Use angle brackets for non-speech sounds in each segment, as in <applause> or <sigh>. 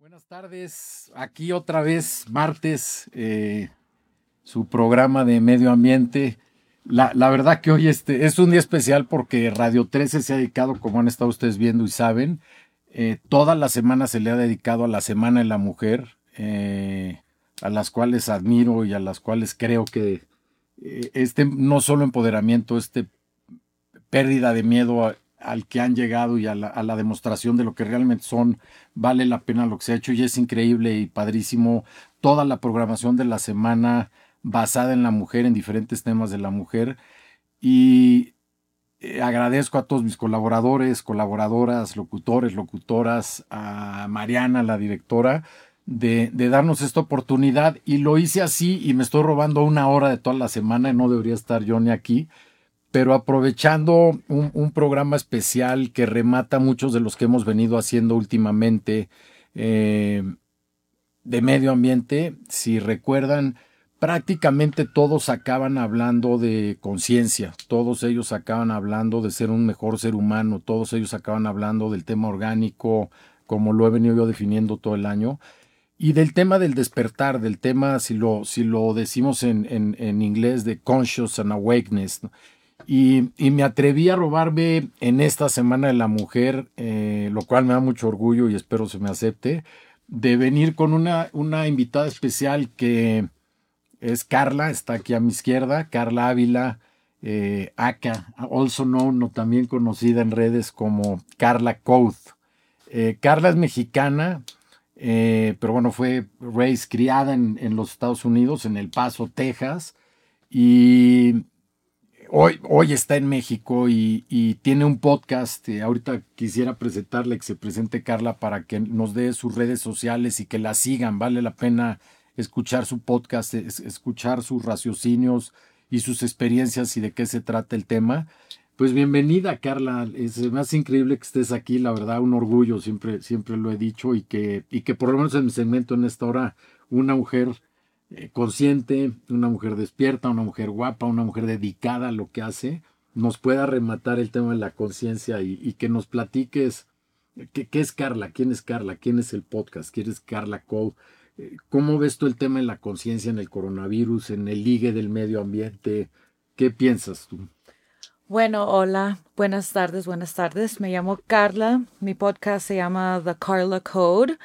Buenas tardes, aquí otra vez martes, eh, su programa de medio ambiente. La, verdad que hoy este es un día especial porque Radio 13 se ha dedicado, como han estado ustedes viendo y saben, eh, toda la semana se le ha dedicado a la Semana de la Mujer, eh, a las cuales admiro y a las cuales creo que este no solo empoderamiento, este pérdida de miedo al que han llegado y a la, demostración de lo que realmente son, vale la pena lo que se ha hecho y es increíble y padrísimo toda la programación de la semana basada en la mujer, en diferentes temas de la mujer. Y eh, agradezco a todos mis colaboradores, colaboradoras, locutores, locutoras, a Mariana, la directora, de, de, darnos esta oportunidad. Y lo hice así y me estoy robando una hora de toda la semana y no debería estar yo ni aquí pero aprovechando un, programa especial que remata muchos de los que hemos venido haciendo últimamente eh, de medio ambiente, si recuerdan, prácticamente todos acaban hablando de conciencia, todos ellos acaban hablando de ser un mejor ser humano, todos ellos acaban hablando del tema orgánico, como lo he venido yo definiendo todo el año. Y del tema del despertar, del tema, si lo, si lo decimos en, en, inglés, de conscious and awakeness, y, me atreví a robarme en esta Semana de la Mujer, eh, lo cual me da mucho orgullo y espero se me acepte, de venir con una, una invitada especial que es Carla, está aquí a mi izquierda, Carla Ávila, eh, Aka, also known, también conocida en redes como Carla Code. Eh, Carla es mexicana, pero bueno, fue raised, criada en, en, los Estados Unidos, en El Paso, Texas, y hoy, hoy está en México y, tiene un podcast. Eh, ahorita quisiera presentarle que se presente Carla para que nos dé sus redes sociales y que la sigan. Vale la pena escuchar su podcast, escuchar sus raciocinios y sus experiencias y de qué se trata el tema. Pues bienvenida, Carla. Es más increíble que estés aquí, la verdad, un orgullo, siempre, siempre lo he dicho, y que, y que por lo menos en mi segmento en esta hora, una mujer eh, consciente, una mujer despierta, una mujer guapa, una mujer dedicada a lo que hace, nos pueda rematar el tema de la conciencia y, que nos platiques qué, es Carla, quién es Carla, quién es el podcast, quién es Carla Cole, eh, cómo ves tú el tema de la conciencia en el coronavirus, en el ligue del medio ambiente, qué piensas tú. Bueno, hola, buenas tardes, buenas tardes. Me llamo Carla. Mi podcast se llama The Carla Code.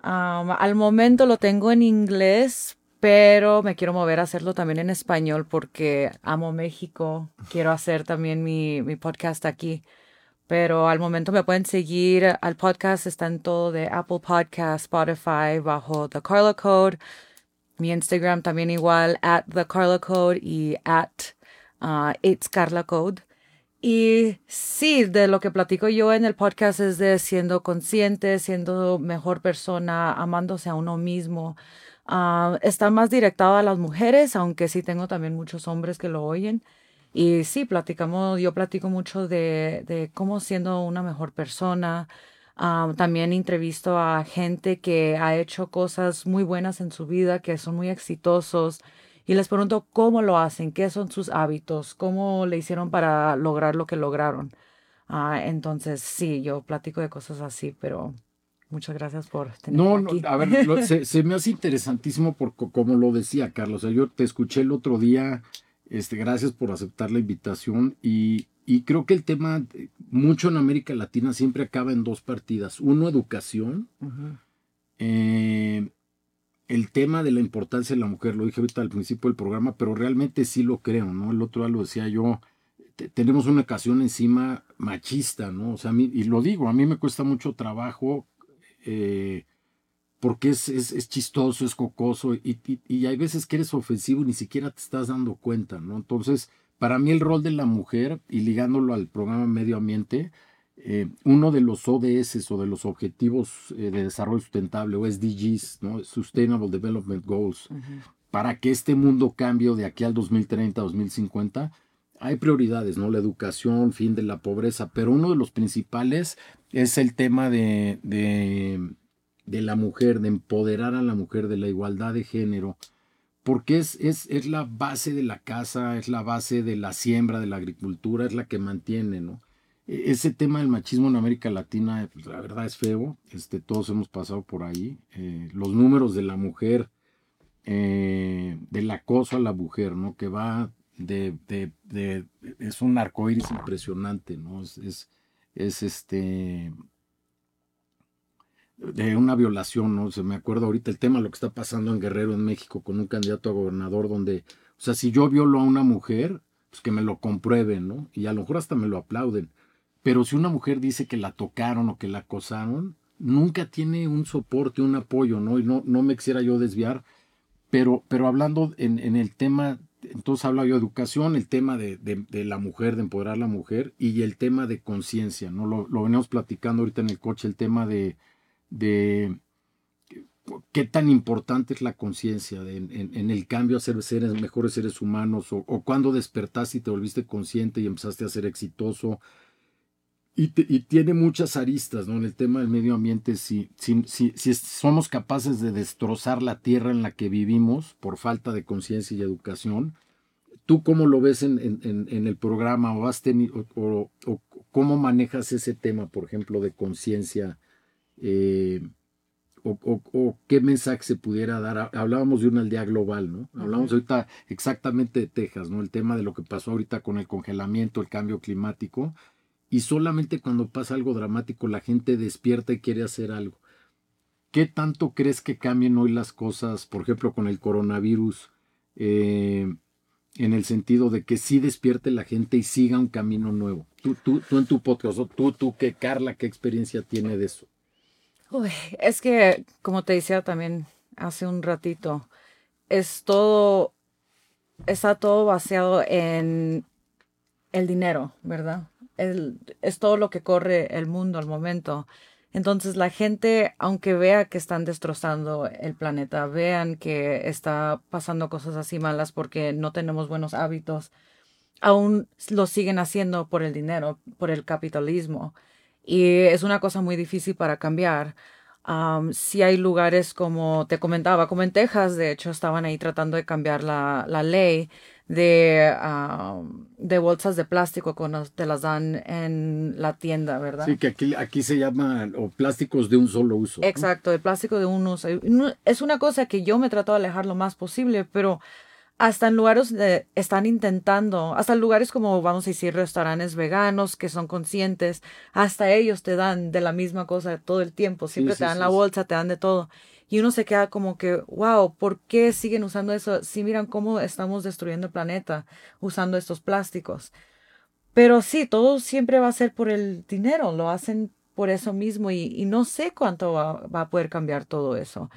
Al momento lo tengo en inglés, pero me quiero mover a hacerlo también en español porque amo México. Quiero hacer también mi, podcast aquí. Pero al momento me pueden seguir al podcast, está en todo de Apple Podcast, Spotify, bajo The Carla Code. Mi Instagram también igual, at The Carla Code y at uh, It's Carla Code. Y sí, de lo que platico yo en el podcast es de siendo consciente, siendo mejor persona, amándose a uno mismo. Ah, está más directado a las mujeres, aunque sí tengo también muchos hombres que lo oyen. Y sí, platicamos, yo platico mucho de, cómo siendo una mejor persona. Ah, también entrevisto a gente que ha hecho cosas muy buenas en su vida, que son muy exitosos. Y les pregunto cómo lo hacen, qué son sus hábitos, cómo le hicieron para lograr lo que lograron. Ah, entonces, sí, yo platico de cosas así, pero Muchas gracias por tenerme no, No, a ver, <laughs> se, me hace interesantísimo porque, como lo decía Carlos, yo te escuché el otro día, este, gracias por aceptar la invitación y, creo que el tema, mucho en América Latina, siempre acaba en dos partidas. Uno, educación. Eh, el tema de la importancia de la mujer, lo dije ahorita al principio del programa, pero realmente sí lo creo, ¿no? El otro día lo decía yo, tenemos una ocasión encima machista, ¿no? O sea, a mí, y lo digo, a mí me cuesta mucho trabajo eh, porque es, es, chistoso, es cocoso y, y, hay veces que eres ofensivo y ni siquiera te estás dando cuenta, ¿no? Entonces, para mí el rol de la mujer y ligándolo al programa Medio Ambiente, eh, uno de los ODS o de los Objetivos eh, de Desarrollo Sustentable o SDGs, ¿no? Sustainable Development Goals, para que este mundo cambie de aquí al 2030, 2050, hay prioridades, ¿no? La educación, fin de la pobreza, pero uno de los principales es el tema de, de, de, la mujer, de empoderar a la mujer, de la igualdad de género, porque es, es, es, la base de la casa, es la base de la siembra, de la agricultura, es la que mantiene, ¿no? e, ese tema del machismo en América Latina, pues, la verdad es feo, este, todos hemos pasado por ahí. Eh, los números de la mujer, eh, del acoso a la mujer, ¿no? Que va de, es un arcoíris impresionante, ¿no? Es, es, es, este de una violación, ¿no? Se me acuerda ahorita el tema, lo que está pasando en Guerrero, en México, con un candidato a gobernador, donde, o sea, si yo violo a una mujer, pues que me lo comprueben, ¿no? Y a lo mejor hasta me lo aplauden. Pero si una mujer dice que la tocaron o que la acosaron, nunca tiene un soporte, un apoyo, ¿no? Y no, no me quisiera yo desviar, pero, pero hablando en, en el tema, entonces habla yo de educación, el tema de, de, la mujer, de empoderar a la mujer, y el tema de conciencia, ¿no? Lo, lo venimos platicando ahorita en el coche, el tema de, de qué tan importante es la conciencia en, el cambio a ser seres, mejores seres humanos, o, cuando despertaste y te volviste consciente y empezaste a ser exitoso. Y, tiene muchas aristas, ¿no? En el tema del medio ambiente, si, si, si, somos capaces de destrozar la tierra en la que vivimos por falta de conciencia y educación, ¿tú cómo lo ves en, el programa o, has tenido, o, cómo manejas ese tema, por ejemplo, de conciencia? Eh, o, qué mensaje se pudiera dar. Hablábamos de una aldea global, ¿no? Hablamos ahorita exactamente de Texas, ¿no? El tema de lo que pasó ahorita con el congelamiento, el cambio climático, y solamente cuando pasa algo dramático la gente despierta y quiere hacer algo. ¿Qué tanto crees que cambien hoy las cosas, por ejemplo, con el coronavirus, eh, en el sentido de que sí despierte la gente y siga un camino nuevo? Tú, tú, tú en tu podcast, tú, tú, ¿qué, Carla, qué experiencia tiene de eso? Uy, es que, como te decía también hace un ratito, es todo, está todo basado en el dinero, ¿verdad? Es todo lo que corre el mundo al momento. Entonces la gente, aunque vea que están destrozando el planeta, vean que está pasando cosas así malas porque no tenemos buenos hábitos, aún lo siguen haciendo por el dinero, por el capitalismo. Y es una cosa muy difícil para cambiar. si hay lugares como te comentaba, como en Texas, de hecho, estaban ahí tratando de cambiar la, la ley de, de bolsas de plástico cuando te las dan en la tienda, ¿verdad? Sí, que aquí, aquí se llama o plásticos de un solo uso. Exacto, el plástico de un uso. Es una cosa que yo me trato de alejar lo más posible, pero hasta en lugares de, están intentando, hasta en lugares como vamos a decir restaurantes veganos que son conscientes, hasta ellos te dan de la misma cosa todo el tiempo, siempre te dan la bolsa, te dan de todo. Y uno se queda como que, wow, ¿por qué siguen usando eso? Si miran cómo estamos destruyendo el planeta usando estos plásticos. Pero sí, todo siempre va a ser por el dinero, lo hacen por eso mismo y, no sé cuánto va, a poder cambiar todo eso.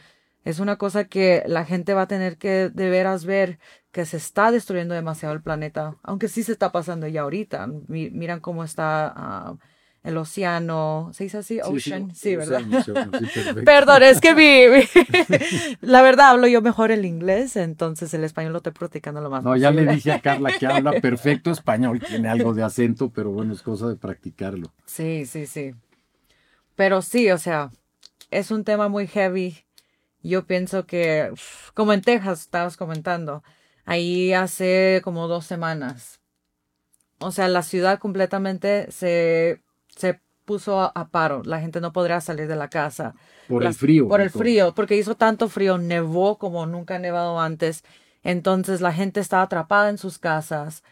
Es una cosa que la gente va a tener que de veras ver que se está destruyendo demasiado el planeta, aunque sí se está pasando ya ahorita. miran cómo está ah, el océano, ¿se dice así? Ocean, sí, ¿verdad? Perdón, es que mi, <laughs> <laughs> la verdad hablo yo mejor el inglés, entonces el español lo estoy practicando lo más No, ya le dije a Carla que habla <laughs> perfecto español, tiene algo de acento, pero bueno, es cosa de practicarlo. Sí, sí, sí. Pero sí, o sea, es un tema muy heavy yo pienso que, como en Texas estabas comentando, ahí hace como dos semanas. O sea, la ciudad completamente se, se puso a, paro. La gente no podría salir de la casa. Por el frío. Por el frío, porque hizo tanto frío, nevó como nunca ha nevado antes. Entonces la gente está atrapada en sus casas.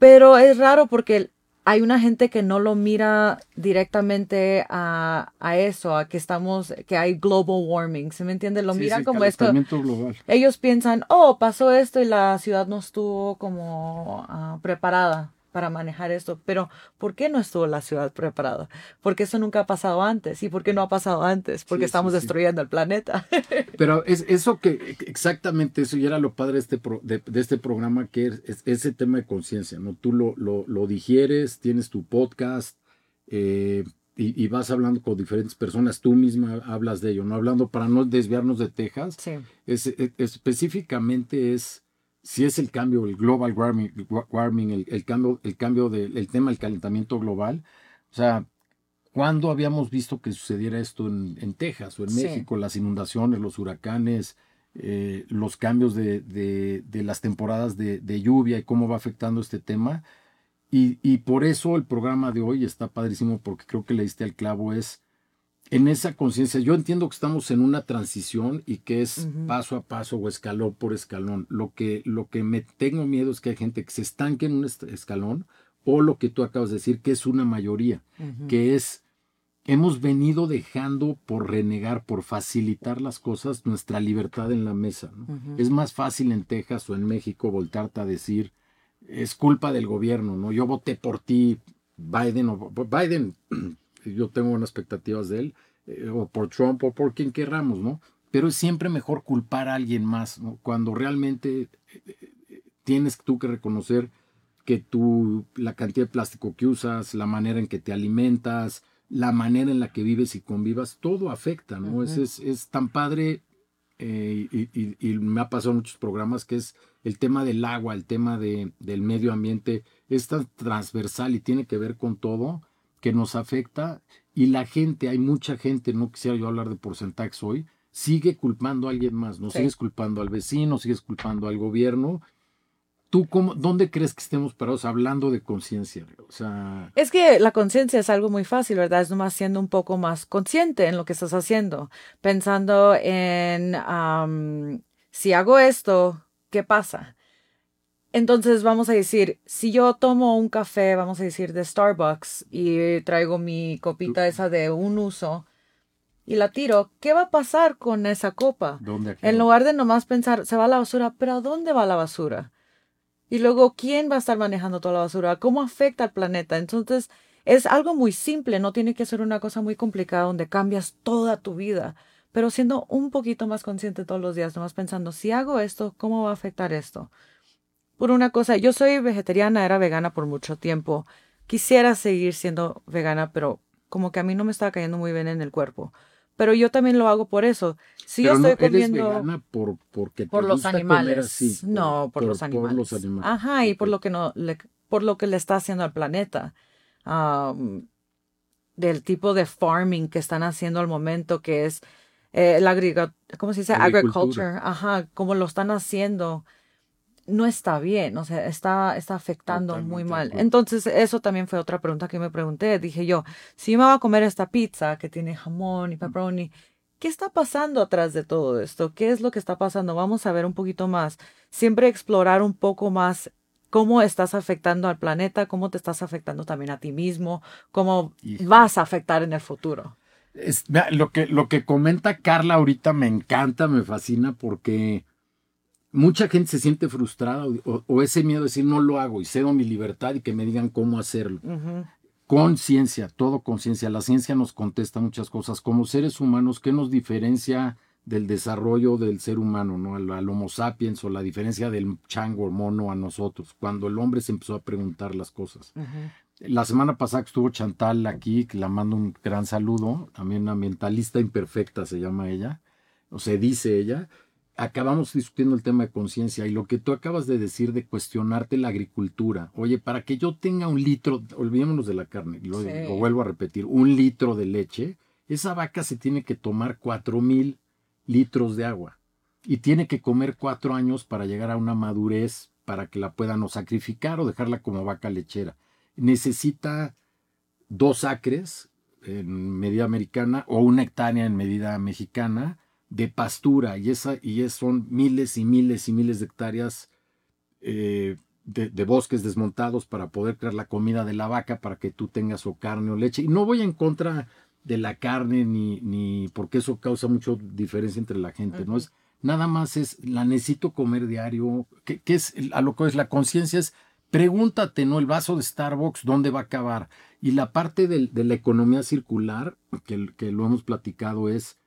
Pero es raro porque hay una gente que no lo mira directamente a, a, eso, a que estamos, que hay global warming, ¿se me entiende? Lo miran como esto. Global. Ellos piensan, oh, pasó esto y la ciudad no estuvo como ah, preparada para manejar esto, pero ¿por qué no estuvo la ciudad preparada? Porque eso nunca ha pasado antes. ¿Y por qué no ha pasado antes? Porque estamos destruyendo el planeta. <laughs> pero es eso que, exactamente eso, y era lo padre de este, de, este programa, que es, ese tema de conciencia, ¿no? Tú lo, lo, lo, digieres, tienes tu podcast, eh, y, vas hablando con diferentes personas, tú misma hablas de ello, ¿no? Hablando para no desviarnos de Texas, es, específicamente es si es el cambio, el global warming, el, cambio, el cambio del tema del calentamiento global, o sea, ¿cuándo habíamos visto que sucediera esto en, Texas o en México? Las inundaciones, los huracanes, eh, los cambios de, las temporadas de, lluvia y cómo va afectando este tema. Y, y, por eso el programa de hoy está padrísimo, porque creo que le diste al clavo, es en esa conciencia. Yo entiendo que estamos en una transición y que es paso a paso o escalón por escalón. Lo que, lo que me tengo miedo es que hay gente que se estanque en un escalón o lo que tú acabas de decir, que es una mayoría, que es hemos venido dejando por renegar, por facilitar las cosas, nuestra libertad en la mesa. Es más fácil en Texas o en México voltarte a decir, es culpa del gobierno, ¿no? Yo voté por ti, Biden o Biden, yo tengo unas expectativas de él, eh, o por Trump o por quien querramos, ¿no? Pero es siempre mejor culpar a alguien más, ¿no? Cuando realmente eh, eh, tienes tú que reconocer que tú, la cantidad de plástico que usas, la manera en que te alimentas, la manera en la que vives y convivas, todo afecta, ¿no? es, es, tan padre eh, y, me ha pasado en muchos programas que es el tema del agua, el tema de, del medio ambiente, es tan transversal y tiene que ver con todo que nos afecta y la gente, hay mucha gente, no quisiera yo hablar de porcentajes hoy, sigue culpando a alguien más, no sigues culpando al vecino, sigues culpando al gobierno ¿Tú cómo, dónde crees que estemos parados hablando de conciencia? O sea... Es que la conciencia es algo muy fácil, ¿verdad? Es nomás siendo un poco más consciente en lo que estás haciendo, pensando en si hago esto, ¿qué pasa? Entonces vamos a decir, si yo tomo un café, vamos a decir, de Starbucks y traigo mi copita esa de un uso y la tiro, ¿qué va a pasar con esa copa? ¿Dónde en lugar de nomás pensar, se va a la basura, pero ¿a dónde va la basura? Y luego, ¿quién va a estar manejando toda la basura? ¿Cómo afecta al planeta? Entonces, es algo muy simple, no tiene que ser una cosa muy complicada donde cambias toda tu vida, pero siendo un poquito más consciente todos los días, nomás pensando, si hago esto, ¿cómo va a afectar esto? Por una cosa, yo soy vegetariana, era vegana por mucho tiempo. Quisiera seguir siendo vegana, pero como que a mí no me estaba cayendo muy bien en el cuerpo pero yo también lo hago por eso. Si yo estoy comiendo eres vegana por porque por los animales, no por, los animales. los animales. Ajá, y por lo que no le, por lo que le está haciendo al planeta. del tipo de farming que están haciendo al momento que es eh, la ¿cómo se dice? Agriculture. Ajá, como lo están haciendo no está bien, o sea, está, está afectando muy mal. Entonces, eso también fue otra pregunta que me pregunté. Dije yo, si me voy a comer esta pizza que tiene jamón y pepperoni, ¿qué está pasando atrás de todo esto? ¿Qué es lo que está pasando? Vamos a ver un poquito más. Siempre explorar un poco más cómo estás afectando al planeta, cómo te estás afectando también a ti mismo, cómo vas a afectar en el futuro. lo, que, lo que comenta Carla ahorita me encanta, me fascina porque mucha gente se siente frustrada o, ese miedo de decir no lo hago y cedo mi libertad y que me digan cómo hacerlo. Conciencia, todo conciencia. La ciencia nos contesta muchas cosas. Como seres humanos, ¿qué nos diferencia del desarrollo del ser humano, ¿no? al, Homo sapiens o la diferencia del chango mono a nosotros? Cuando el hombre se empezó a preguntar las cosas. La semana pasada estuvo Chantal aquí, que la mando un gran saludo, también ambientalista imperfecta se llama ella, o se dice ella, acabamos discutiendo el tema de conciencia y lo que tú acabas de decir de cuestionarte la agricultura. Oye, para que yo tenga un litro, olvidémonos de la carne, lo, vuelvo a repetir, un litro de leche, esa vaca se tiene que tomar cuatro mil litros de agua y tiene que comer cuatro años para llegar a una madurez para que la puedan o sacrificar o dejarla como vaca lechera. Necesita dos acres en medida americana o una hectárea en medida mexicana de pastura y, esa, y son miles y miles y miles de hectáreas eh, de, bosques desmontados para poder crear la comida de la vaca para que tú tengas o carne o leche. Y no voy en contra de la carne ni, ni porque eso causa mucha diferencia entre la gente, ¿no? Es, nada más es, la necesito comer diario, que, es a lo que es la conciencia es, pregúntate, ¿no? El vaso de Starbucks, ¿dónde va a acabar? Y la parte de, la economía circular, que, que lo hemos platicado, es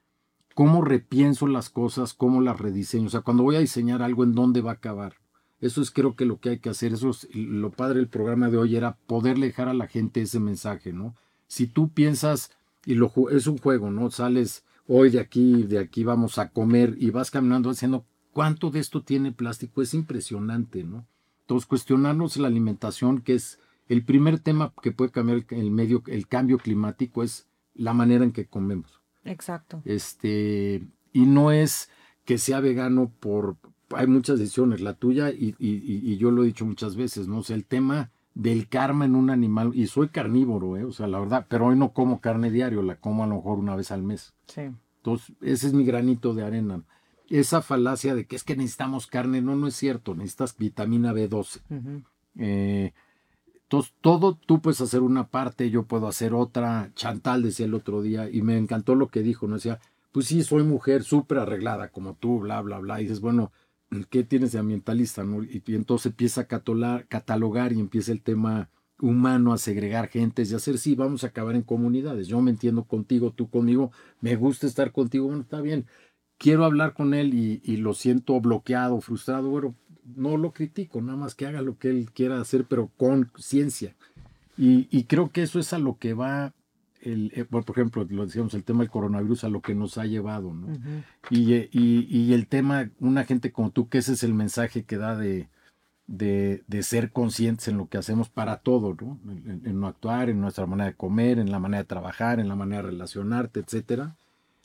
cómo repienso las cosas, cómo las rediseño. O sea, cuando voy a diseñar algo, ¿en dónde va a acabar? Eso es creo que lo que hay que hacer. Eso es lo padre del programa de hoy era poder dejar a la gente ese mensaje, ¿no? Si tú piensas, y lo, es un juego, ¿no? Sales hoy de aquí, de aquí vamos a comer y vas caminando haciendo, ¿cuánto de esto tiene plástico? Es impresionante, ¿no? Entonces, cuestionarnos la alimentación, que es el primer tema que puede cambiar el medio, el cambio climático, es la manera en que comemos. Exacto. Este, y no es que sea vegano por, hay muchas decisiones, la tuya y, y, y, yo lo he dicho muchas veces, ¿no? O sea, el tema del karma en un animal, y soy carnívoro, ¿eh? o sea, la verdad, pero hoy no como carne diario, la como a lo mejor una vez al mes. Sí. Entonces, ese es mi granito de arena. Esa falacia de que es que necesitamos carne, no, no es cierto, necesitas vitamina B12. eh, entonces, todo tú puedes hacer una parte, yo puedo hacer otra. Chantal decía el otro día, y me encantó lo que dijo, ¿no? Decía, pues sí, soy mujer súper arreglada como tú, bla, bla, bla. Y dices, bueno, ¿qué tienes de ambientalista? Y, entonces empieza a catalogar y empieza el tema humano a segregar gentes y hacer, sí, vamos a acabar en comunidades. Yo me entiendo contigo, tú conmigo, me gusta estar contigo, bueno, está bien. Quiero hablar con él y, y lo siento bloqueado, frustrado, bueno, no lo critico, nada más que haga lo que él quiera hacer, pero con ciencia. Y, creo que eso es a lo que va, el, eh, por ejemplo, lo decíamos, el tema del coronavirus, a lo que nos ha llevado, ¿no? y, y, el tema, una gente como tú, que ese es el mensaje que da de, de, de ser conscientes en lo que hacemos para todo, ¿no? En, no actuar, en nuestra manera de comer, en la manera de trabajar, en la manera de relacionarte, etcétera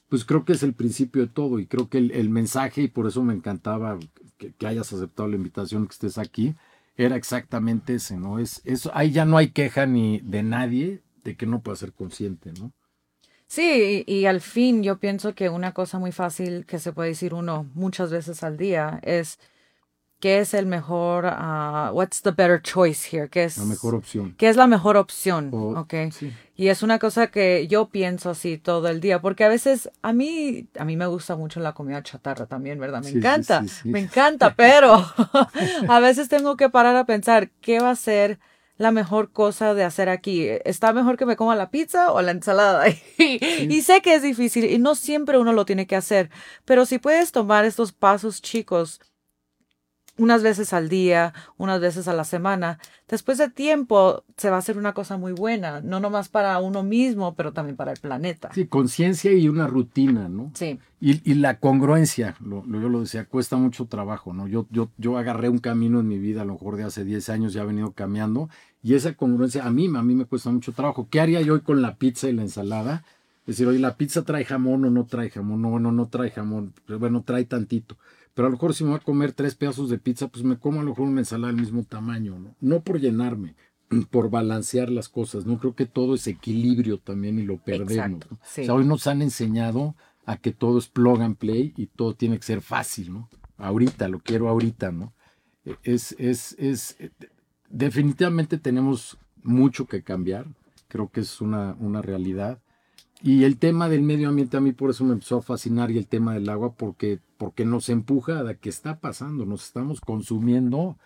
pues creo que es el principio de todo y creo que el, mensaje, y por eso me encantaba que, hayas aceptado la invitación, que estés aquí, era exactamente ese, ¿no? Es, eso, ahí ya no hay queja ni de nadie de que no pueda ser consciente, ¿no? Sí, y, y, al fin yo pienso que una cosa muy fácil que se puede decir uno muchas veces al día es ¿Qué es el mejor, uh, what's the better choice here? ¿Qué es la mejor opción? ¿Qué es la mejor opción? okay. Y es una cosa que yo pienso así todo el día, porque a veces a mí, a mí me gusta mucho la comida chatarra también, ¿verdad? Me encanta, me encanta, pero <laughs> <laughs> a veces tengo que parar a pensar, ¿qué va a ser la mejor cosa de hacer aquí? ¿Está mejor que me coma la pizza o la ensalada? <laughs> y sé que es difícil y no siempre uno lo tiene que hacer, pero si puedes tomar estos pasos chicos, unas veces al día, unas veces a la semana, después de tiempo se va a hacer una cosa muy buena, no nomás para uno mismo, pero también para el planeta. Sí, conciencia y una rutina, ¿no? Sí. Y, la congruencia, lo, yo lo decía, cuesta mucho trabajo, ¿no? Yo, yo, yo agarré un camino en mi vida, a lo mejor de hace 10 años ya ha venido cambiando, y esa congruencia a mí, a mí me cuesta mucho trabajo. ¿Qué haría yo hoy con la pizza y la ensalada? Es decir, oye, la pizza trae jamón o no trae jamón, no, no, no trae jamón, pero bueno, trae tantito pero a lo mejor si me voy a comer tres pedazos de pizza, pues me como a lo mejor una ensalada del mismo tamaño, ¿no? No por llenarme, <clears throat> por balancear las cosas, ¿no? Creo que todo es equilibrio también y lo perdemos. O sea, hoy nos han enseñado a que todo es plug and play y todo tiene que ser fácil, ¿no? Ahorita, lo quiero ahorita, ¿no? E, es, es, es, eh, definitivamente tenemos mucho que cambiar, creo que es una, una realidad. Y el tema del medio ambiente a mí por eso me empezó a fascinar y el tema del agua porque, porque nos empuja a que está pasando, nos estamos consumiendo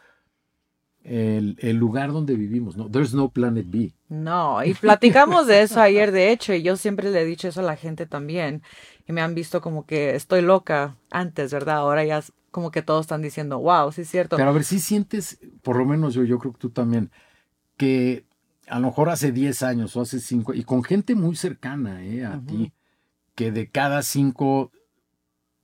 el, el, lugar donde vivimos, ¿no? There's no planet B. No, y platicamos de eso ayer, de hecho, y yo siempre le he dicho eso a la gente también, y me han visto como que estoy loca antes, ¿verdad? Ahora ya como que todos están diciendo, wow, sí es cierto. Pero a ver si sientes, por lo menos yo, yo creo que tú también, que a lo mejor hace 10 años o hace 5, y con gente muy cercana eh, a ti, que de cada 5,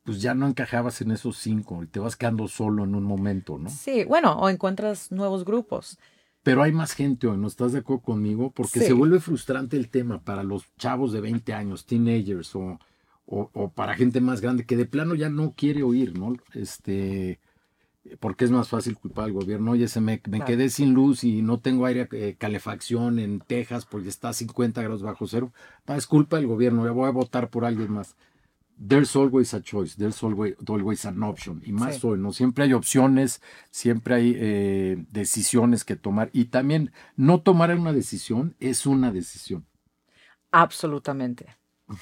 pues ya no encajabas en esos 5 y te vas quedando solo en un momento, ¿no? Sí, bueno, o encuentras nuevos grupos. Pero hay más gente hoy, ¿no estás de acuerdo conmigo? Porque se vuelve frustrante el tema para los chavos de 20 años, teenagers o, o, o, para gente más grande que de plano ya no quiere oír, ¿no? Este, porque es más fácil culpar al gobierno. Oye, se me, me quedé sin luz y no tengo aire eh, calefacción en Texas porque está a 50 grados bajo cero. Es culpa del gobierno, ya voy a votar por alguien más. There's always a choice, there's always, always an option. Y más hoy, ¿no? Siempre hay opciones, siempre hay eh, decisiones que tomar. Y también no tomar una decisión es una decisión. Absolutamente.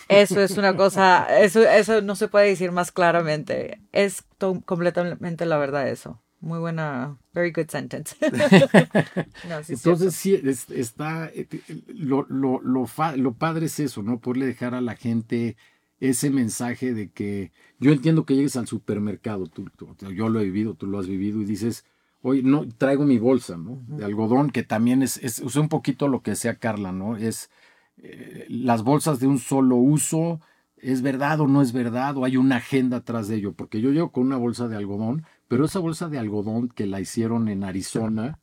Eso es una cosa, eso, eso no se puede decir más claramente. Es completamente la verdad eso. Muy buena, very good sentence. <laughs> Entonces sí, está, eh, lo, lo, lo, lo padre es eso, ¿no? Poderle dejar a la gente ese mensaje de que yo entiendo que llegues al supermercado, tú, yo lo he vivido, tú lo has vivido y dices, hoy no traigo mi bolsa, ¿no? De algodón, que también es, es, es, un poquito lo que decía Carla, ¿no? Es eh, las bolsas de un solo uso, ¿es verdad o no es verdad? ¿O hay una agenda atrás de ello? Porque yo llego con una bolsa de algodón, pero esa bolsa de algodón que la hicieron en Arizona,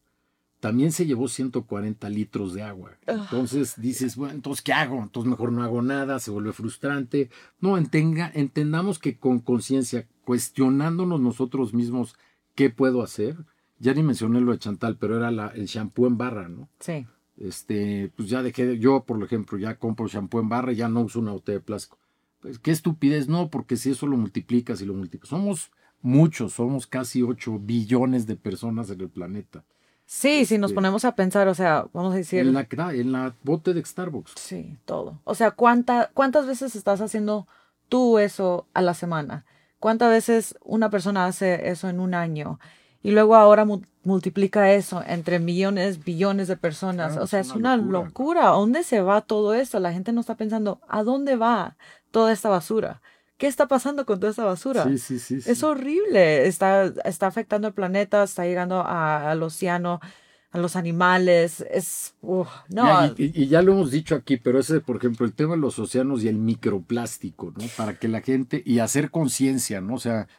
también se llevó 140 litros de agua. Entonces dices, bueno, entonces, ¿qué hago? Entonces mejor no hago nada, se vuelve frustrante. No, entendamos que con conciencia, cuestionándonos nosotros mismos qué puedo hacer, ya ni mencioné lo de Chantal, pero era la, el shampoo en barra, ¿no? Sí. Este, pues ya dejé, de- yo por ejemplo, ya compro shampoo en barra y ya no uso una botella de plástico. Pues qué estupidez, no, porque si eso lo multiplicas y lo multiplicas, somos muchos, somos casi 8 billones de personas en el planeta. Sí, si nos Este- ponemos a pensar, o sea, vamos a decir, En la, en la bote de Starbucks. sí, todo. O sea, ¿cuánta, ¿cuántas veces estás haciendo tú eso a la semana? ¿Cuántas veces una persona hace eso en un año? Y luego ahora mu- multiplica eso entre millones, billones de personas. Claro, o sea, es una locura. locura. ¿A dónde se va todo esto? La gente no está pensando, ¿a dónde va toda esta basura? ¿Qué está pasando con toda esta basura? Sí, sí, sí. sí. Es horrible. Está, está afectando el planeta, está llegando a- al océano, a los animales. Es. no. Y- y ya lo hemos dicho aquí, pero ese, por ejemplo, el tema de los océanos y el microplástico, ¿no? Para que la gente, y hacer conciencia, ¿no? O sea,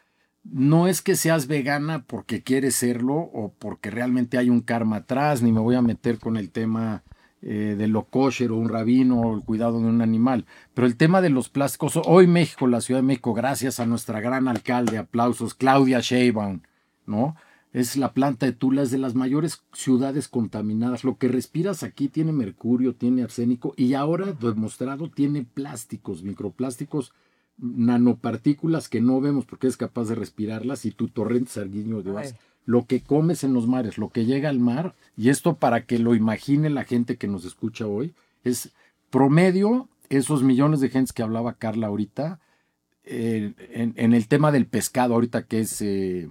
no es que seas vegana porque quieres serlo o porque realmente hay un karma atrás, ni me voy a meter con el tema eh, de lo kosher o un rabino o el cuidado de un animal. Pero el tema de los plásticos, hoy México, la Ciudad de México, gracias a nuestra gran alcalde, aplausos, Claudia Sheinbaum, ¿no? Es la planta de Tula, es de las mayores ciudades contaminadas. Lo que respiras aquí tiene mercurio, tiene arsénico y ahora demostrado tiene plásticos, microplásticos, nanopartículas que no vemos porque es capaz de respirarlas y tu torrente sanguíneo de Ay. Lo que comes en los mares, lo que llega al mar, y esto para que lo imagine la gente que nos escucha hoy, es promedio esos millones de gentes que hablaba Carla ahorita, eh, en, en el tema del pescado, ahorita que es, eh,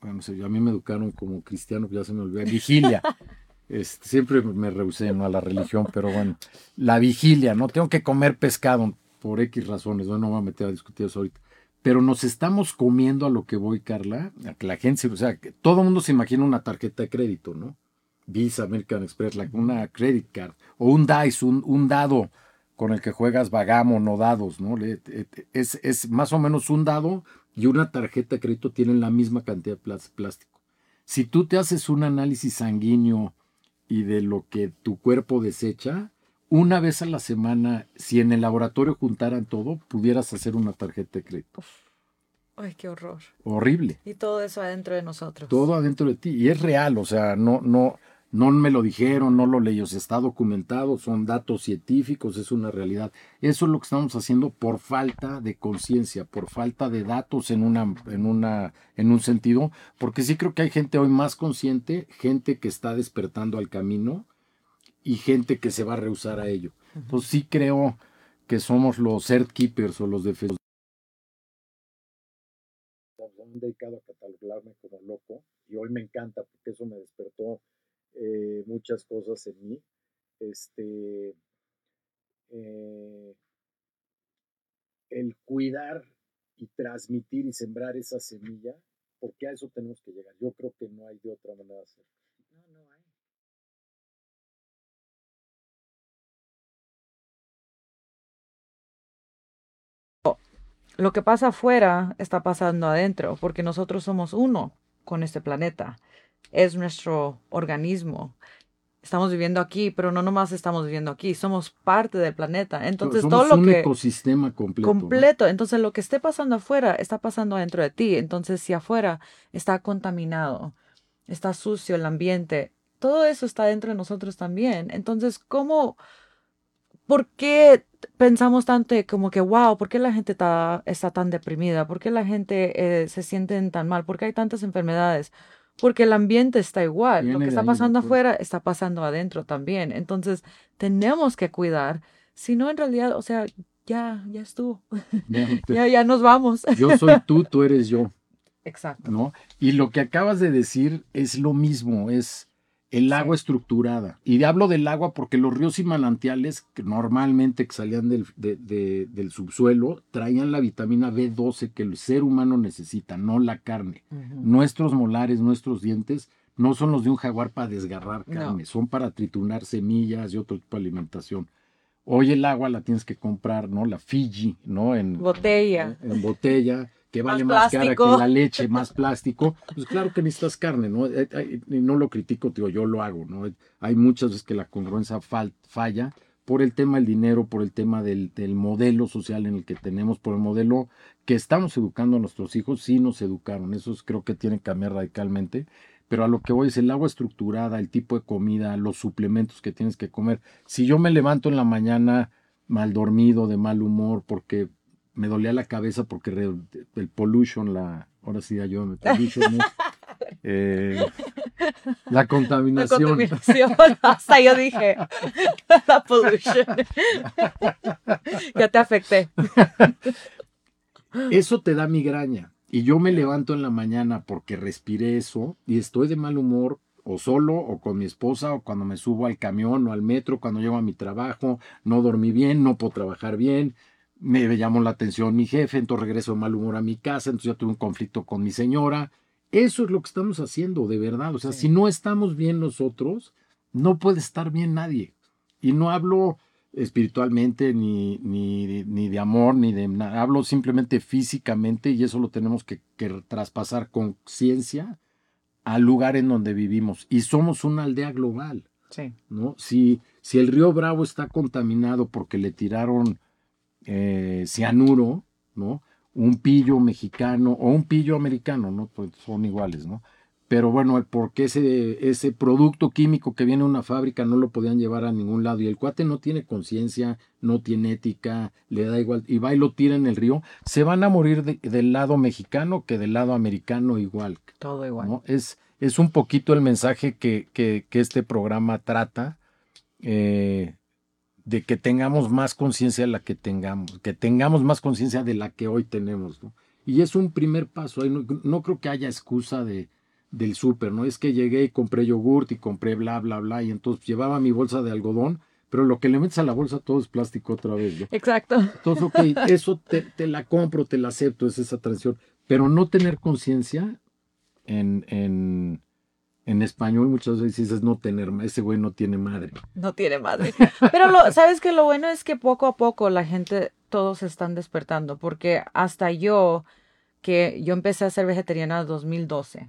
bueno, a mí me educaron como cristiano, ya se me olvidó, vigilia. <laughs> Este, siempre me rehusé ¿no? a la religión, pero bueno, la vigilia, ¿no? Tengo que comer pescado por X razones, ¿no? no me voy a meter a discutir eso ahorita. Pero nos estamos comiendo a lo que voy, Carla, a que la gente, o sea, que todo el mundo se imagina una tarjeta de crédito, ¿no? Visa, American Express, una credit card, o un dice, un, un dado con el que juegas vagamo, no dados, ¿no? Es, es más o menos un dado y una tarjeta de crédito tienen la misma cantidad de plástico. Si tú te haces un análisis sanguíneo y de lo que tu cuerpo desecha, una vez a la semana, si en el laboratorio juntaran todo, pudieras hacer una tarjeta de crédito. Ay, qué horror. Horrible. Y todo eso adentro de nosotros. Todo adentro de ti. Y es real, o sea, no, no, no me lo dijeron, no lo leí, o sea, está documentado, son datos científicos, es una realidad. Eso es lo que estamos haciendo por falta de conciencia, por falta de datos en una, en una, en un sentido, porque sí creo que hay gente hoy más consciente, gente que está despertando al camino y gente que se va a rehusar a ello. Entonces sí creo que somos los earth keepers o los defensores. han dedicado a catalogarme como loco y hoy me encanta porque eso me despertó eh, muchas cosas en mí. Este, eh, el cuidar y transmitir y sembrar esa semilla, porque a eso tenemos que llegar. Yo creo que no hay de otra manera de hacerlo. Lo que pasa afuera está pasando adentro, porque nosotros somos uno con este planeta. Es nuestro organismo. Estamos viviendo aquí, pero no nomás estamos viviendo aquí, somos parte del planeta. Entonces, Somos todo lo un que ecosistema completo. ¿no? completo. Entonces, lo que esté pasando afuera está pasando dentro de ti. Entonces, si afuera está contaminado, está sucio el ambiente, todo eso está dentro de nosotros también. Entonces, ¿cómo, por qué pensamos tanto como que, wow, ¿por qué la gente está, está tan deprimida? ¿Por qué la gente eh, se siente tan mal? ¿Por qué hay tantas enfermedades? Porque el ambiente está igual. Lo que está pasando pues. afuera está pasando adentro también. Entonces, tenemos que cuidar. Si no, en realidad, o sea, ya, ya estuvo. <laughs> Te- Ya, ya nos vamos. Yo soy tú, tú eres yo. <laughs> Exacto. ¿no? Y lo que acabas de decir es lo mismo, es el agua estructurada. Y hablo del agua porque los ríos y manantiales, que normalmente que salían del, de- de- del subsuelo, traían la vitamina B12 que el ser humano necesita, no la carne. Nuestros molares, nuestros dientes, no son los de un jaguar para desgarrar No. carne, son para triturar semillas y otro tipo de alimentación. Hoy el agua la tienes que comprar, ¿no? La Fiji, ¿no? En, Botella. en botella, que vale más, cara que la leche, más plástico. Pues claro que necesitas carne, ¿no? Eh, eh, y no lo critico, digo, yo lo hago, ¿no? Eh, Hay muchas veces que la congruencia fal- falla por el tema del dinero, por el tema del, del modelo social en el que tenemos, por el modelo que estamos educando a nuestros hijos, sí nos educaron, eso es- creo que tiene que cambiar radicalmente, pero a lo que voy es el agua estructurada, el tipo de comida, los suplementos que tienes que comer. Si yo me levanto en la mañana mal dormido, de mal humor, porque me dolía la cabeza porque el pollution, la, ahora sí ya yo, pollution, <laughs> eh, la contaminación. La contaminación, <laughs> hasta yo dije, <laughs> la pollution. ya te afecté. Eso te da migraña. Y yo me levanto en la mañana porque respiré eso y estoy de mal humor o solo o con mi esposa o cuando me subo al camión o al metro, cuando llego a mi trabajo, no dormí bien, no puedo trabajar bien, me llamó la atención mi jefe, entonces regreso de mal humor a mi casa, entonces ya tuve un conflicto con mi señora. Eso es lo que estamos haciendo, de verdad. O sea, si no estamos bien nosotros, no puede estar bien nadie. Y no hablo espiritualmente, ni, ni, ni de amor, ni de nada. Hablo simplemente físicamente y eso lo tenemos que, que traspasar con ciencia al lugar en donde vivimos. Y somos una aldea global. Sí. ¿no? Si, si el río Bravo está contaminado porque le tiraron eh, cianuro, ¿no? Un pillo mexicano o un pillo americano, ¿no? Pues son iguales, ¿no? Pero bueno, porque ese, ese producto químico que viene de una fábrica no lo podían llevar a ningún lado y el cuate no tiene conciencia, no tiene ética, le da igual y va y lo tira en el río, se van a morir del lado mexicano que del lado americano igual. Todo igual. ¿no? Es, es un poquito el mensaje que, que, que este programa trata. Eh, de que tengamos más conciencia de la que tengamos, que tengamos más conciencia de la que hoy tenemos, ¿no? Y es un primer paso, no, no creo que haya excusa de, del súper, ¿no? Es que llegué y compré yogurt y compré bla, bla, bla, y entonces llevaba mi bolsa de algodón, pero lo que le metes a la bolsa todo es plástico otra vez, ¿no? Exacto. Entonces, ok, <laughs> eso te, te la compro, te la acepto, es esa transición, pero no tener conciencia en, en, en español muchas veces dices no tener, ese güey no tiene madre. No tiene madre. Pero lo, <laughs> sabes que lo bueno es que poco a poco la gente, todos se están despertando, porque hasta yo, que yo empecé a ser vegetariana en 2012.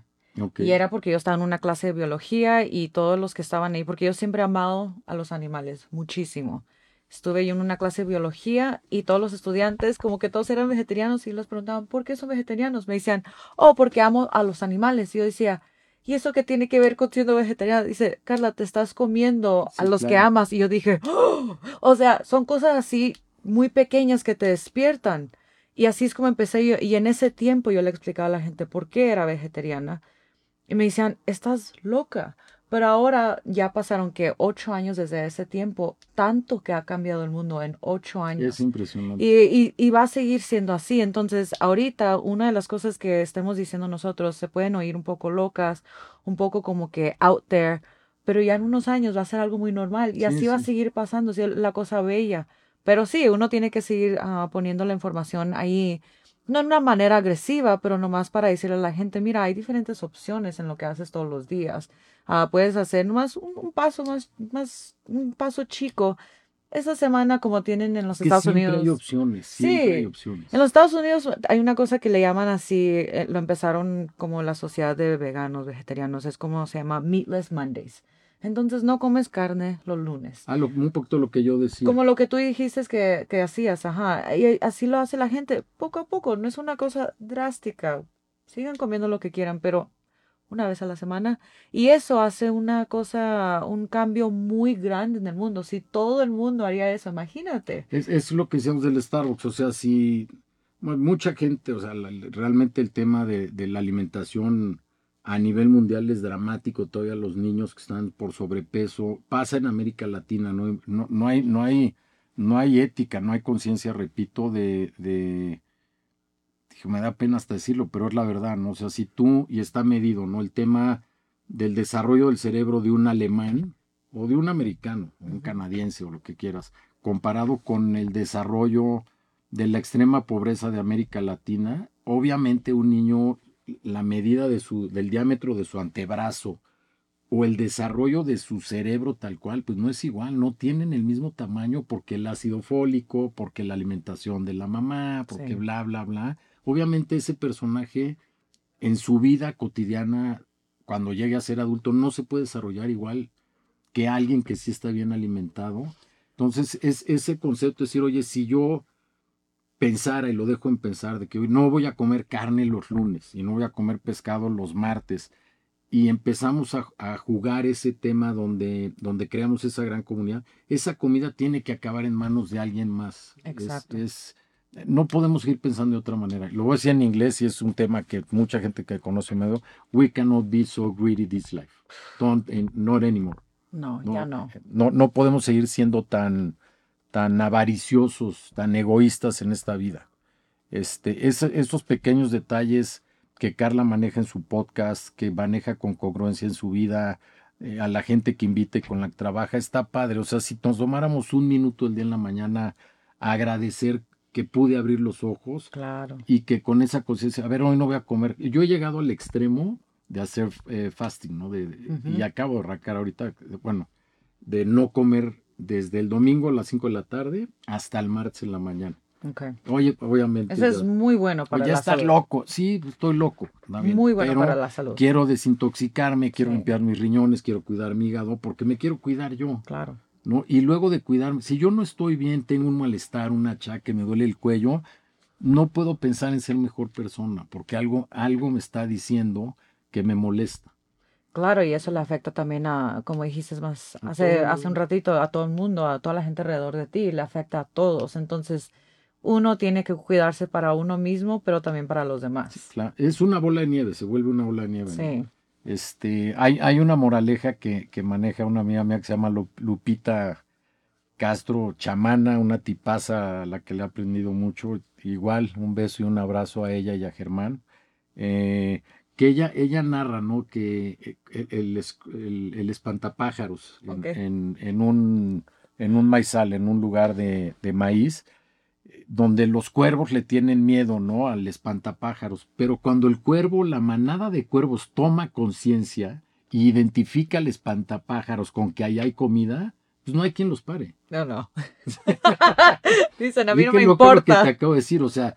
Y era porque yo estaba en una clase de biología y todos los que estaban ahí, porque yo siempre he amado a los animales muchísimo. Estuve yo en una clase de biología y todos los estudiantes, como que todos eran vegetarianos y les preguntaban, ¿por qué son vegetarianos? Me decían, oh, porque amo a los animales. Y yo decía, ¿y eso qué tiene que ver con siendo vegetariana? Dice, Carla, te estás comiendo a los que amas. Y yo dije, ¡Oh! o sea, son cosas así muy pequeñas que te despiertan. Y así es como empecé yo. Y en ese tiempo yo le explicaba a la gente por qué era vegetariana. Y me decían, estás loca. Pero ahora ya pasaron que ocho años desde ese tiempo, tanto que ha cambiado el mundo en ocho años. Es impresionante. Y, y, va a seguir siendo así. Entonces, ahorita una de las cosas que estemos diciendo nosotros se pueden oír un poco locas, un poco como que out there, pero ya en unos años va a ser algo muy normal y así va a seguir pasando, la cosa bella. Pero sí, uno tiene que seguir ah, poniendo la información ahí no en una manera agresiva, pero nomás para decirle a la gente, mira, hay diferentes opciones en lo que haces todos los días. Ah, puedes hacer nomás un, paso más, más, un paso chico. Esa semana, como tienen en los Estados Unidos. Hay opciones, sí. hay opciones. En los Estados Unidos hay una cosa que le llaman así, eh, lo empezaron como la sociedad de veganos, vegetarianos, es como se llama Meatless Mondays. Entonces no comes carne los lunes. Ah, un poquito lo que yo decía. Como lo que tú dijiste que, que hacías, ajá. Y así lo hace la gente, poco a poco, no es una cosa drástica. Sigan comiendo lo que quieran, pero una vez a la semana. Y eso hace una cosa, un cambio muy grande en el mundo. Si todo el mundo haría eso, imagínate. Es, es lo que decíamos del Starbucks. O sea, si mucha gente, o sea, realmente el tema de, de la alimentación a nivel mundial es dramático todavía los niños que están por sobrepeso. Pasa en América Latina, no, no, hay, no, hay, no hay ética, no hay conciencia, repito, de, de me da pena hasta decirlo, pero es la verdad, ¿no? O sea, si tú, y está medido, ¿no? El tema del desarrollo del cerebro de un alemán o de un americano, un canadiense o lo que quieras, comparado con el desarrollo de la extrema pobreza de América Latina, obviamente un niño la medida de su, del diámetro de su antebrazo o el desarrollo de su cerebro tal cual, pues no es igual, no tienen el mismo tamaño porque el ácido fólico, porque la alimentación de la mamá, porque bla, bla, bla. Obviamente ese personaje en su vida cotidiana, cuando llegue a ser adulto, no se puede desarrollar igual que alguien que sí está bien alimentado. Entonces, es ese concepto de decir, oye, si yo pensara, y lo dejo en pensar, de que hoy no voy a comer carne los lunes y no voy a comer pescado los martes, y empezamos a, a, jugar ese tema donde, donde creamos esa gran comunidad, esa comida tiene que acabar en manos de alguien más. Exacto. Es, es, no podemos seguir pensando de otra manera. Lo voy a decir en inglés y es un tema que mucha gente que conoce me dijo, we cannot be so greedy this life. Don't, not anymore. No, no, ya no. No, no podemos seguir siendo tan, tan avariciosos, tan egoístas en esta vida. Este, es, esos pequeños detalles que Carla maneja en su podcast, que maneja con congruencia en su vida, eh, a la gente que invite con la que trabaja, está padre. O sea, si nos tomáramos un minuto el día en la mañana a agradecer que pude abrir los ojos claro. y que con esa conciencia, a ver, hoy no voy a comer. Yo he llegado al extremo de hacer eh, fasting, ¿no? De, uh -huh. Y acabo de arrancar ahorita, bueno, de no comer desde el domingo a las 5 de la tarde hasta el martes en la mañana. Okay. Oye, obviamente. Eso es muy bueno para ya la estar salud. loco. Sí, estoy loco. También, muy bueno pero para la salud. Quiero desintoxicarme, quiero Sí. limpiar mis riñones, quiero cuidar mi hígado, porque me quiero cuidar yo. Claro. ¿no? Y luego de cuidarme, si yo no estoy bien, tengo un malestar, un achaque, me duele el cuello, no puedo pensar en ser mejor persona, porque algo, algo me está diciendo que me molesta. Claro, y eso le afecta también a, como dijiste más hace, hace un ratito, a todo el mundo, a toda la gente alrededor de ti, le afecta a todos. Entonces, uno tiene que cuidarse para uno mismo, pero también para los demás. Claro, es una bola de nieve, se vuelve una bola de nieve. ¿no? Sí. Este, hay, hay una moraleja que, que maneja una amiga mía que se llama Lu- Lupita Castro, chamana, una tipaza a la que le he aprendido mucho. Igual, un beso y un abrazo a ella y a Germán. Eh, que ella, ella narra, ¿no? Que el, el, el- el espantapájaros en- en un, en un maizal, en un lugar de, de maíz, eh, donde los cuervos le tienen miedo, ¿no? Al espantapájaros. Pero cuando el cuervo, la manada de cuervos toma conciencia y identifica al espantapájaros con que ahí hay comida, pues no hay quien los pare. No, no. <laughs> Dicen, a mí Y no me loco lo que te importa. acabo de decir, o sea,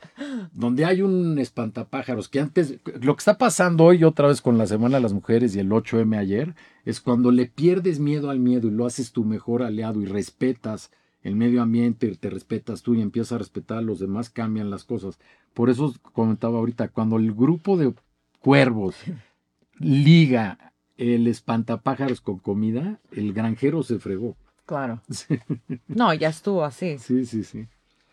donde hay un espantapájaros, que antes, lo que está pasando hoy otra vez con la Semana de las Mujeres y el 8M ayer, es cuando le pierdes miedo al miedo y lo haces tu mejor aliado y respetas el medio ambiente, te respetas tú y empiezas a respetar a los demás, cambian las cosas. Por eso comentaba ahorita, cuando el grupo de cuervos liga el espantapájaros con comida, el granjero se fregó. Claro. <laughs> No, ya estuvo así. Sí, sí, sí.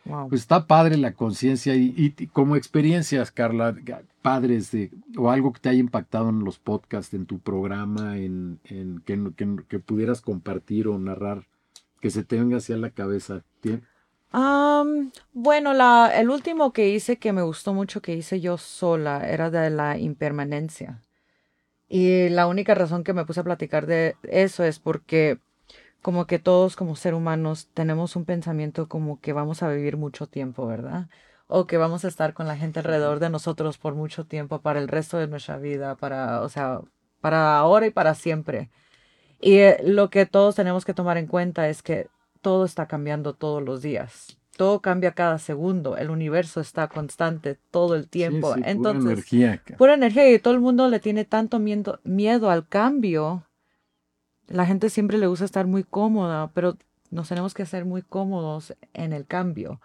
Wow. Pues está padre la conciencia y, y como experiencias, Carla, padres de, o algo que te haya impactado en los podcasts, en tu programa, en, en que, que- que pudieras compartir o narrar, que se te venga hacia la cabeza. ¿Tien- Am, bueno, la, el último que hice que me gustó mucho que hice yo sola era de la impermanencia. Y la única razón que me puse a platicar de eso es porque como que todos como ser humanos tenemos un pensamiento como que vamos a vivir mucho tiempo, ¿verdad? O que vamos a estar con la gente alrededor de nosotros por mucho tiempo para el resto de nuestra vida, para, o sea, para ahora y para siempre. Y eh, lo que todos tenemos que tomar en cuenta es que todo está cambiando todos los días. Todo cambia cada segundo. El universo está constante todo el tiempo. Sí, sí, pura Entonces, energía. pura energía y todo el mundo le tiene tanto miedo, miedo al cambio. La gente siempre le gusta estar muy cómoda, pero nos tenemos que hacer muy cómodos en el cambio.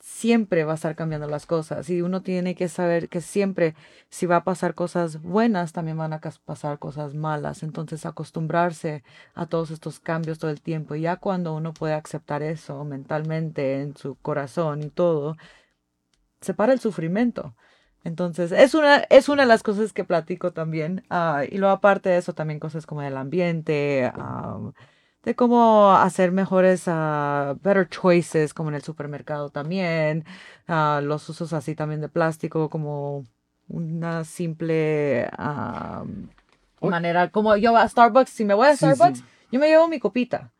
Siempre va a estar cambiando las cosas y uno tiene que saber que siempre si va a pasar cosas buenas, también van a pasar cosas malas. Entonces acostumbrarse a todos estos cambios todo el tiempo. Y ya cuando uno puede aceptar eso mentalmente en su corazón y todo, se para el sufrimiento. Entonces, es una, es una de las cosas que platico también. ah, y luego, aparte de eso, también cosas como el ambiente, ah, de cómo hacer mejores, ah, better choices, como en el supermercado también. ah, los usos así también de plástico, como una simple Oh. manera. Como yo a Starbucks, si me voy a Sí, sí. Starbucks, yo me llevo mi copita.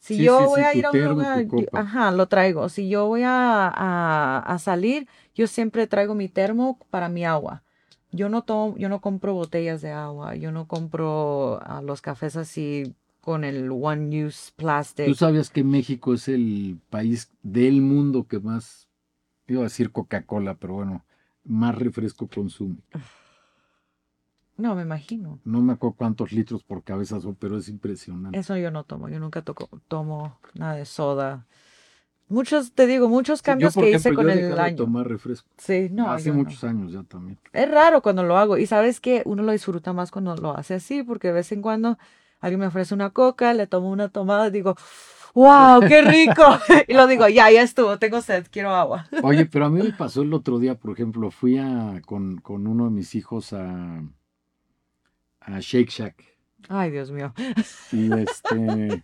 Si Sí, yo sí, voy sí, a ir a un lugar, yo- ajá, lo traigo. Si yo voy a, a, a salir, yo siempre traigo mi termo para mi agua. Yo no tomo, yo no compro botellas de agua, yo no compro ah, los cafés así con el one use plastic. ¿Tú sabías que México es el país del mundo que más, iba a decir Coca-Cola, pero bueno, más refresco consume? No, me imagino. No me acuerdo cuántos litros por cabeza son, pero es impresionante. Eso yo no tomo, yo nunca toco, tomo nada de soda. Muchos, te digo, muchos cambios yo, por que ejemplo, hice con yo el de año. tomar refresco. Sí, no. Hace no. muchos años ya también. Es raro cuando lo hago. Y sabes que uno lo disfruta más cuando lo hace así, porque de vez en cuando alguien me ofrece una coca, le tomo una tomada y digo, ¡Wow! ¡Qué rico! <laughs> <laughs> y lo digo, ya, ya estuvo, tengo sed, quiero agua. Oye, pero a mí me <laughs> pasó el otro día, por ejemplo, fui a, con, con uno de mis hijos a, a Shake Shack. Ay, Dios mío. Y este.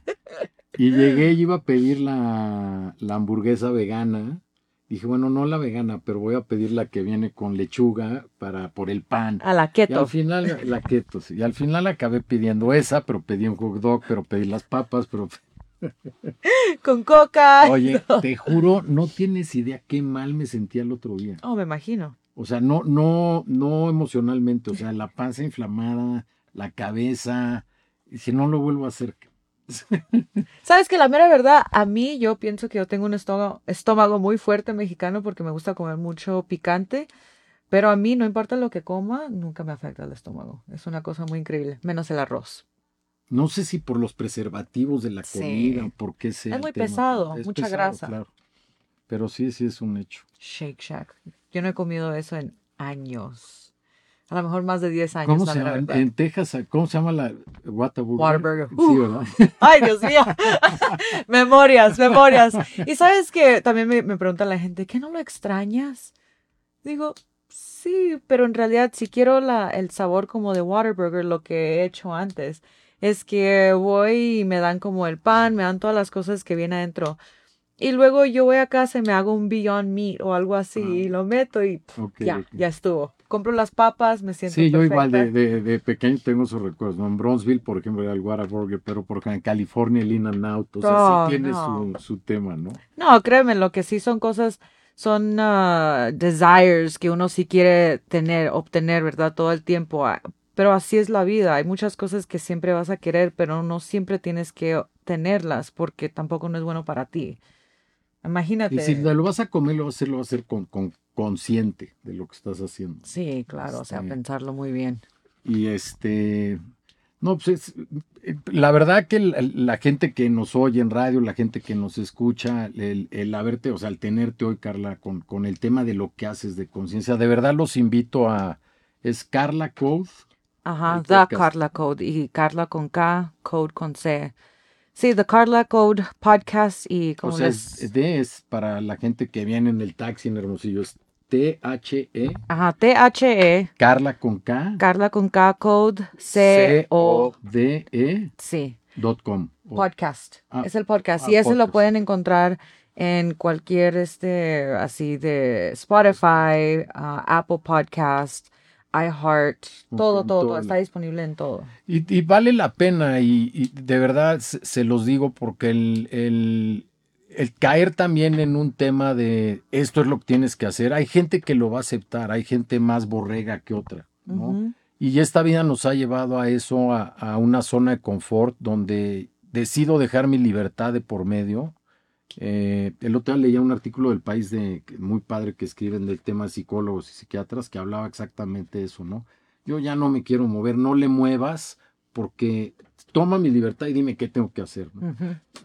Y llegué y iba a pedir la, la hamburguesa vegana. Dije, bueno, no la vegana, pero voy a pedir la que viene con lechuga para, por el pan. A la Y al keto. final, la keto, sí. Y al final acabé pidiendo esa, pero pedí un hot dog, pero pedí las papas, pero. <laughs> Con coca. Oye, <laughs> te juro, no tienes idea qué mal me sentía el otro día. Oh, me imagino. O sea, no, no, no emocionalmente, o sea, la panza inflamada, la cabeza. Y si no lo vuelvo a hacer. <laughs> Sabes que la mera verdad, a mí yo pienso que yo tengo un estómago, estómago muy fuerte mexicano porque me gusta comer mucho picante, pero a mí no importa lo que coma, nunca me afecta el estómago. Es una cosa muy increíble, menos el arroz. No sé si por los preservativos de la Sí. comida o por qué sea. Es muy tema, pesado, es mucha pesado, grasa. claro. Pero sí, sí es un hecho. Shake Shack. Yo no he comido eso en años. A lo mejor más de 10 años. ¿Cómo se llama? En, en Texas, ¿cómo se llama la Whataburger? Whataburger. Sí, Uh. ¿verdad? <laughs> Ay, Dios mío. <laughs> memorias, memorias. Y sabes que también me, me pregunta la gente, ¿qué no lo extrañas? Digo, sí, pero en realidad si quiero la, el sabor como de Waterburger, lo que he hecho antes, es que voy y me dan como el pan, me dan todas las cosas que vienen adentro. Y luego yo voy a casa y me hago un Beyond Meat o algo así Ah. y lo meto y Ok, ya, ok. ya estuvo. Compro las papas, me siento Sí, yo igual de, de, de pequeño tengo esos recuerdos. ¿no? En Bronzeville, por ejemplo, era el Whataburger, pero por ejemplo en California el In and Out. O sea, Oh, sí tiene no. su, su tema, ¿no? No, créeme, lo que sí son cosas, son ah, desires que uno sí quiere tener, obtener, ¿verdad? Todo el tiempo. ah, Pero así es la vida. Hay muchas cosas que siempre vas a querer, pero no siempre tienes que tenerlas porque tampoco no es bueno para ti. Imagínate. Y si lo vas a comer, lo vas a hacer, lo vas a hacer con, con consciente de lo que estás haciendo. Sí, claro, o sea, Este- pensarlo muy bien. Y este, no, pues es- eh, la verdad que la, la gente que nos oye en radio, la gente que nos escucha, el, el haberte, o sea, el tenerte hoy, Carla, con, con el tema de lo que haces de conciencia, de verdad los invito a, es Carla Code, Ajá, podcast. Carla Code y Carla con K, Code con C. Sí, The Carla Code Podcast y o como sea, les... es, de, es para la gente que viene en el taxi en Hermosillo, es T-H-E, Ajá, T-H-E, Carla con K, Carla con K, Code C-O... C-O-D-E Sí, dot com. O- podcast. Ah, es el podcast. ah, y ese lo pueden encontrar en cualquier, este, así de Spotify, ah, Apple Podcast, iHeart, todo, todo, todo. Está disponible en todo. Y, y vale la pena, y, y de verdad se, se los digo porque el, el, el caer también en un tema de esto es lo que tienes que hacer, hay gente que lo va a aceptar, hay gente más borrega que otra, ¿no? Y esta vida nos ha llevado a eso, a, a una zona de confort donde decido dejar mi libertad de por medio. Eh, el otro día leía un artículo del país de muy padre que escriben del tema de psicólogos y psiquiatras que hablaba exactamente eso, ¿no? Yo ya no me quiero mover, no le muevas porque toma mi libertad y dime qué tengo que hacer.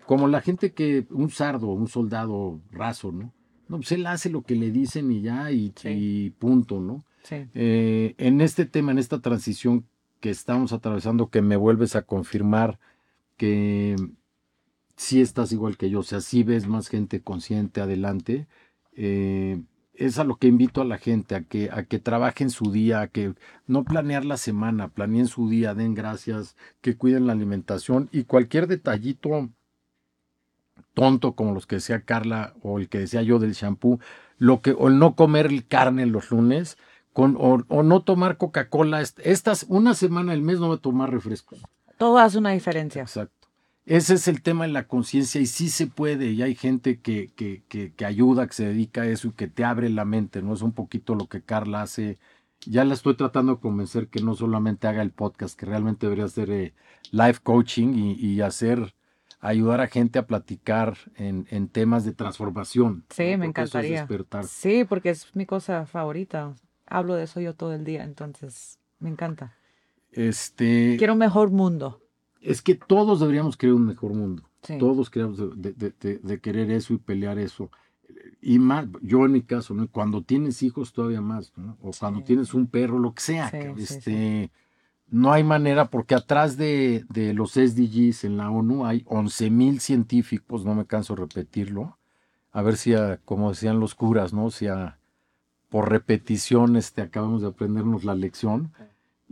Como la gente que, un sardo, un soldado raso, ¿no? No, pues él hace lo que le dicen y ya, y, Sí. y punto, ¿no? Sí. Eh, en este tema, en esta transición que estamos atravesando, que me vuelves a confirmar que sí estás igual que yo, o sea, sí ves más gente consciente adelante, eh, es a lo que invito a la gente, a que, a que trabajen su día, a que no planear la semana, planeen su día, den gracias, que cuiden la alimentación y cualquier detallito tonto como los que decía Carla o el que decía yo del shampoo, lo que, o el no comer el carne los lunes, con, o, o no tomar Coca-Cola, est- estas, una semana al mes no voy a tomar refresco. Todo hace una diferencia. Exacto. Ese es el tema de la conciencia y sí se puede y hay gente que, que, que, que ayuda, que se dedica a eso y que te abre la mente, ¿no? Es un poquito lo que Carla hace. Ya la estoy tratando de convencer que no solamente haga el podcast, que realmente debería hacer eh, life coaching y, y hacer, ayudar a gente a platicar en, en temas de transformación. Sí, ¿no? me es encantaría. despertar. Sí, porque es mi cosa favorita. Hablo de eso yo todo el día, entonces me encanta. Este, Quiero un mejor mundo. Es que todos deberíamos querer un mejor mundo. Todos queremos de, querer eso y pelear eso. Y más, yo en mi caso, ¿no? cuando tienes hijos todavía más, ¿no? o cuando tienes un perro, lo que sea, este, no hay manera, porque atrás de, de, los SDGs en la ONU hay 11 mil científicos, no me canso de repetirlo, a ver si, como decían los curas, ¿no? Si por repetición este, acabamos de aprendernos la lección.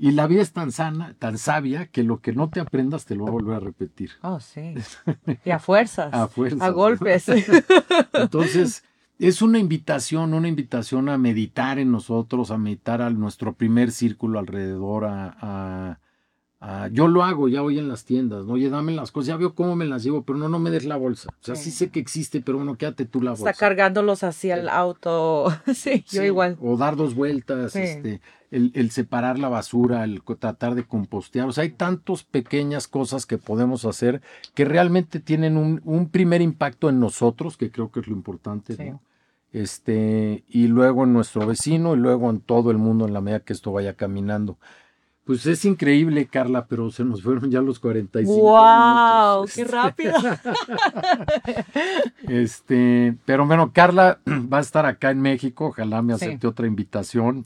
Y la vida es tan sana, tan sabia, que lo que no te aprendas te lo va a volver a repetir. Oh, sí. <laughs> Y a fuerzas. a fuerzas. A golpes. <laughs> Entonces, es una invitación, una invitación a meditar en nosotros, a meditar a nuestro primer círculo alrededor, a Ah, yo lo hago ya hoy en las tiendas, ¿no? Oye, dame las cosas, ya veo cómo me las llevo, pero no, no me des la bolsa. O sea, sí, sé que existe, pero bueno, quédate tú la bolsa. Está cargándolos hacia el auto. <laughs> sí, yo igual. O dar dos vueltas, este, el, separar la basura, el tratar de compostear. O sea, hay tantas pequeñas cosas que podemos hacer que realmente tienen un, primer impacto en nosotros, que creo que es lo importante, ¿no? Este, y luego en nuestro vecino y luego en todo el mundo en la medida que esto vaya caminando. Pues es increíble, Carla, pero se nos fueron ya los 45 ¡Wow! ¡Qué rápido! <laughs> este, pero bueno, Carla <clears throat> va a estar acá en México. Ojalá me acepte otra invitación.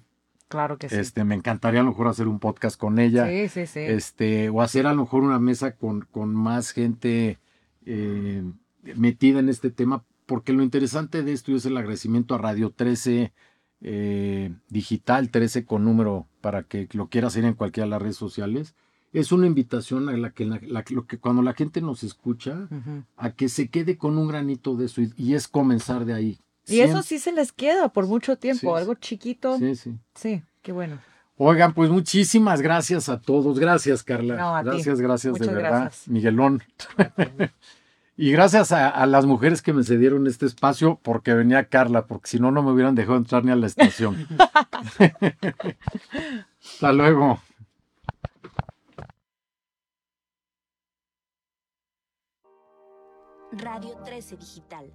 Claro que sí. Este, me encantaría a lo mejor hacer un podcast con ella. Sí, sí, sí. Este, o hacer a lo mejor una mesa con, con más gente eh, metida en este tema, porque lo interesante de esto es el agradecimiento a Radio 13 eh, digital 13 con número para que lo quieras ir en cualquiera de las redes sociales. Es una invitación a la que, lo que cuando la gente nos escucha, a que se quede con un granito de eso y, es comenzar de ahí. Y eso sí se les queda por mucho tiempo, algo chiquito. Sí, sí. Sí, qué bueno. Oigan, pues muchísimas gracias a todos. Gracias, Carla. gracias, gracias de verdad. Miguelón. <laughs> Y gracias a, las mujeres que me cedieron este espacio porque venía Carla, porque si no, no me hubieran dejado entrar ni a la estación. <laughs> Hasta luego. Radio 13 Digital.